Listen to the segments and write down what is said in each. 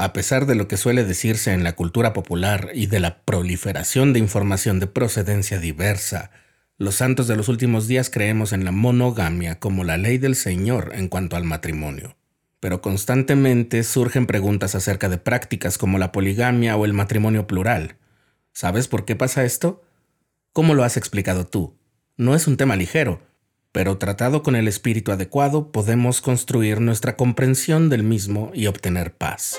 A pesar de lo que suele decirse en la cultura popular y de la proliferación de información de procedencia diversa, los santos de los últimos días creemos en la monogamia como la ley del Señor en cuanto al matrimonio. Pero constantemente surgen preguntas acerca de prácticas como la poligamia o el matrimonio plural. ¿Sabes por qué pasa esto? ¿Cómo lo has explicado tú? No es un tema ligero, pero tratado con el espíritu adecuado podemos construir nuestra comprensión del mismo y obtener paz.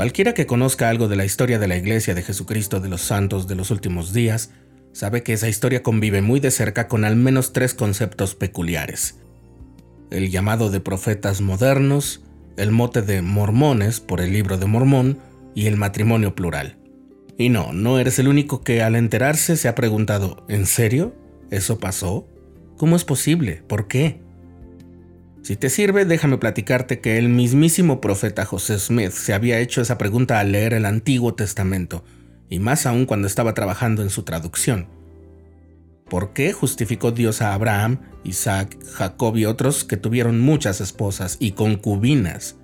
Cualquiera que conozca algo de la historia de la Iglesia de Jesucristo de los Santos de los Últimos Días sabe que esa historia convive muy de cerca con al menos tres conceptos peculiares. El llamado de profetas modernos, el mote de mormones por el libro de Mormón y el matrimonio plural. Y no, no eres el único que al enterarse se ha preguntado, ¿en serio? ¿Eso pasó? ¿Cómo es posible? ¿Por qué? Si te sirve, déjame platicarte que el mismísimo profeta José Smith se había hecho esa pregunta al leer el Antiguo Testamento, y más aún cuando estaba trabajando en su traducción. ¿Por qué justificó Dios a Abraham, Isaac, Jacob y otros que tuvieron muchas esposas y concubinas?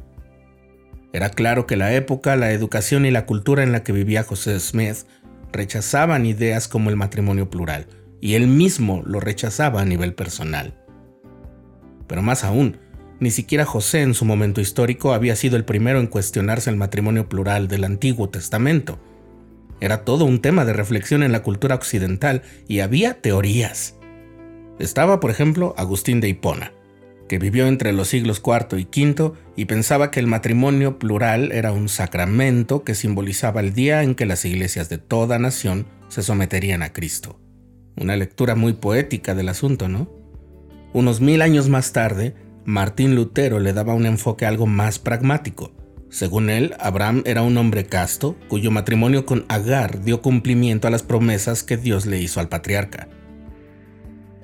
Era claro que la época, la educación y la cultura en la que vivía José Smith rechazaban ideas como el matrimonio plural, y él mismo lo rechazaba a nivel personal. Pero más aún, ni siquiera José en su momento histórico había sido el primero en cuestionarse el matrimonio plural del Antiguo Testamento. Era todo un tema de reflexión en la cultura occidental y había teorías. Estaba, por ejemplo, Agustín de Hipona, que vivió entre los siglos IV y V y pensaba que el matrimonio plural era un sacramento que simbolizaba el día en que las iglesias de toda nación se someterían a Cristo. Una lectura muy poética del asunto, ¿no? Unos mil años más tarde, Martín Lutero le daba un enfoque algo más pragmático. Según él, Abraham era un hombre casto cuyo matrimonio con Agar dio cumplimiento a las promesas que Dios le hizo al patriarca.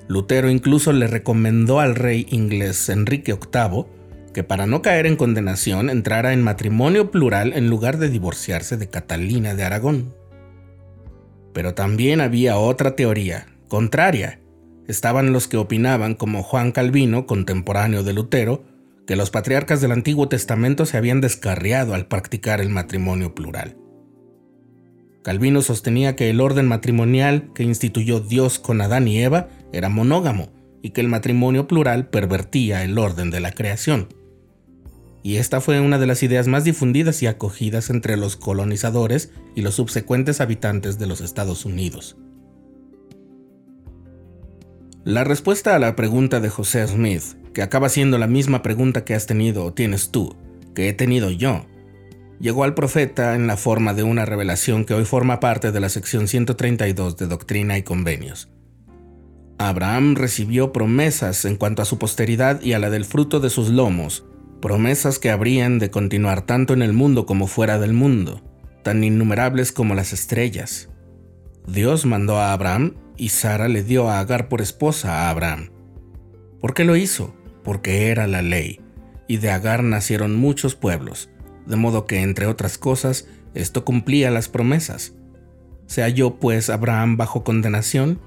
Lutero incluso le recomendó al rey inglés Enrique VIII que para no caer en condenación entrara en matrimonio plural en lugar de divorciarse de Catalina de Aragón. Pero también había otra teoría, contraria, estaban los que opinaban, como Juan Calvino, contemporáneo de Lutero, que los patriarcas del Antiguo Testamento se habían descarriado al practicar el matrimonio plural. Calvino sostenía que el orden matrimonial que instituyó Dios con Adán y Eva era monógamo y que el matrimonio plural pervertía el orden de la creación. Y esta fue una de las ideas más difundidas y acogidas entre los colonizadores y los subsecuentes habitantes de los Estados Unidos. La respuesta a la pregunta de José Smith, que acaba siendo la misma pregunta que has tenido o tienes tú, que he tenido yo, llegó al profeta en la forma de una revelación que hoy forma parte de la sección 132 de Doctrina y Convenios. Abraham recibió promesas en cuanto a su posteridad y a la del fruto de sus lomos, promesas que habrían de continuar tanto en el mundo como fuera del mundo, tan innumerables como las estrellas. Dios mandó a Abraham y Sara le dio a Agar por esposa a Abraham. ¿Por qué lo hizo? Porque era la ley, y de Agar nacieron muchos pueblos, de modo que, entre otras cosas, esto cumplía las promesas. ¿Se halló pues Abraham bajo condenación?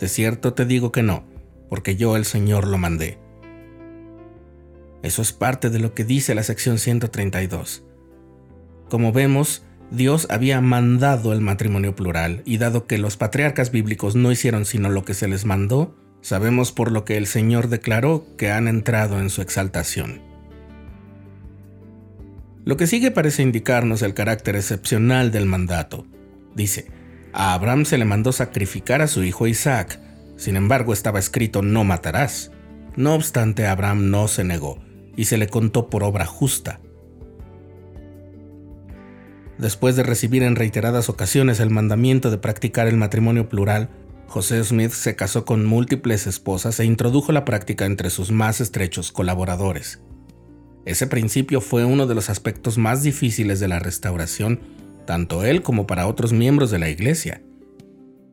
De cierto te digo que no, porque yo el Señor lo mandé. Eso es parte de lo que dice la sección 132. Como vemos, Dios había mandado el matrimonio plural, y dado que los patriarcas bíblicos no hicieron sino lo que se les mandó, sabemos por lo que el Señor declaró que han entrado en su exaltación. Lo que sigue parece indicarnos el carácter excepcional del mandato. Dice, a Abraham se le mandó sacrificar a su hijo Isaac, sin embargo estaba escrito no matarás. No obstante, Abraham no se negó, y se le contó por obra justa Después de recibir en reiteradas ocasiones el mandamiento de practicar el matrimonio plural, José Smith se casó con múltiples esposas e introdujo la práctica entre sus más estrechos colaboradores. Ese principio fue uno de los aspectos más difíciles de la restauración, tanto él como para otros miembros de la Iglesia.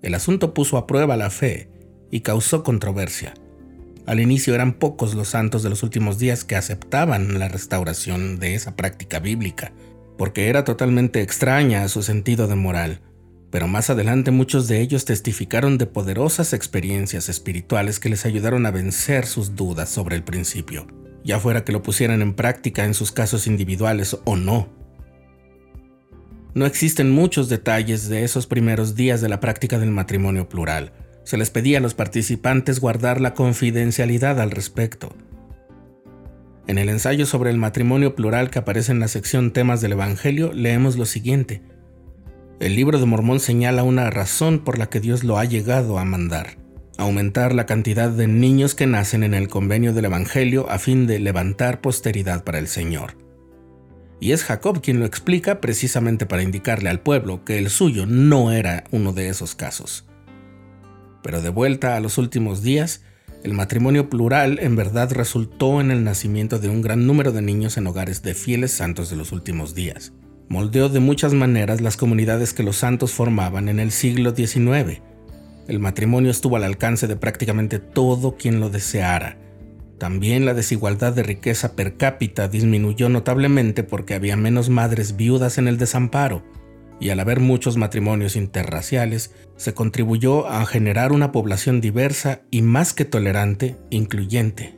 El asunto puso a prueba la fe y causó controversia. Al inicio eran pocos los santos de los últimos días que aceptaban la restauración de esa práctica bíblica, porque era totalmente extraña a su sentido de moral, pero más adelante muchos de ellos testificaron de poderosas experiencias espirituales que les ayudaron a vencer sus dudas sobre el principio, ya fuera que lo pusieran en práctica en sus casos individuales o no. No existen muchos detalles de esos primeros días de la práctica del matrimonio plural. Se les pedía a los participantes guardar la confidencialidad al respecto. En el ensayo sobre el matrimonio plural que aparece en la sección temas del Evangelio, leemos lo siguiente. El libro de Mormón señala una razón por la que Dios lo ha llegado a mandar, aumentar la cantidad de niños que nacen en el convenio del Evangelio a fin de levantar posteridad para el Señor. Y es Jacob quien lo explica precisamente para indicarle al pueblo que el suyo no era uno de esos casos. Pero de vuelta a los últimos días, el matrimonio plural en verdad resultó en el nacimiento de un gran número de niños en hogares de fieles santos de los últimos días. Moldeó de muchas maneras las comunidades que los santos formaban en el siglo XIX. El matrimonio estuvo al alcance de prácticamente todo quien lo deseara. También la desigualdad de riqueza per cápita disminuyó notablemente porque había menos madres viudas en el desamparo y al haber muchos matrimonios interraciales, se contribuyó a generar una población diversa y más que tolerante, incluyente.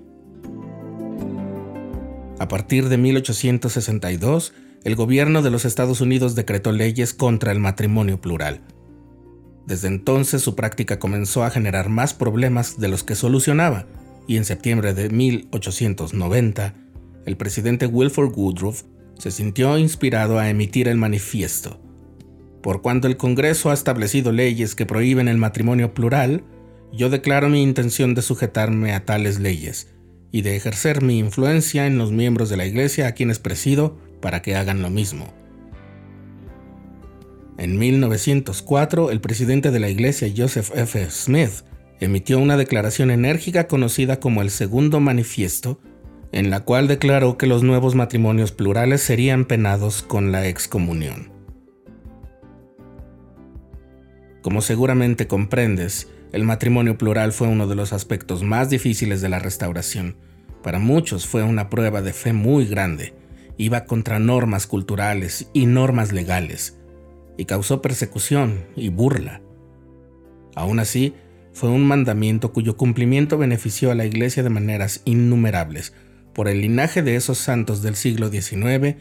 A partir de 1862, el gobierno de los Estados Unidos decretó leyes contra el matrimonio plural. Desde entonces su práctica comenzó a generar más problemas de los que solucionaba, y en septiembre de 1890, el presidente Wilford Woodruff se sintió inspirado a emitir el manifiesto, por cuanto el Congreso ha establecido leyes que prohíben el matrimonio plural, yo declaro mi intención de sujetarme a tales leyes y de ejercer mi influencia en los miembros de la Iglesia a quienes presido para que hagan lo mismo. En 1904, el presidente de la Iglesia, Joseph F. Smith, emitió una declaración enérgica conocida como el Segundo Manifiesto, en la cual declaró que los nuevos matrimonios plurales serían penados con la excomunión. Como seguramente comprendes, el matrimonio plural fue uno de los aspectos más difíciles de la restauración. Para muchos fue una prueba de fe muy grande. Iba contra normas culturales y normas legales, y causó persecución y burla. Aún así, fue un mandamiento cuyo cumplimiento benefició a la Iglesia de maneras innumerables. Por el linaje de esos santos del siglo XIX,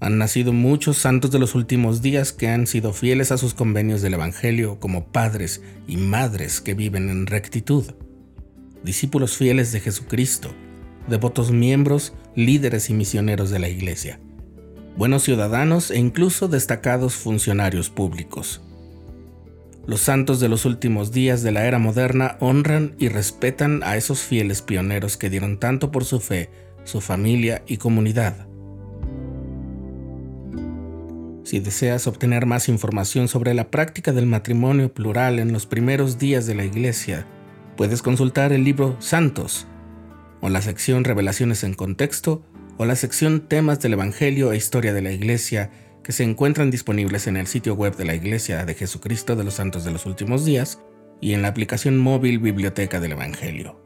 han nacido muchos santos de los últimos días que han sido fieles a sus convenios del Evangelio como padres y madres que viven en rectitud, discípulos fieles de Jesucristo, devotos miembros, líderes y misioneros de la Iglesia, buenos ciudadanos e incluso destacados funcionarios públicos. Los santos de los últimos días de la era moderna honran y respetan a esos fieles pioneros que dieron tanto por su fe, su familia y comunidad. Si deseas obtener más información sobre la práctica del matrimonio plural en los primeros días de la Iglesia, puedes consultar el libro Santos, o la sección Revelaciones en Contexto, o la sección Temas del Evangelio e Historia de la Iglesia, que se encuentran disponibles en el sitio web de la Iglesia de Jesucristo de los Santos de los Últimos Días y en la aplicación móvil Biblioteca del Evangelio.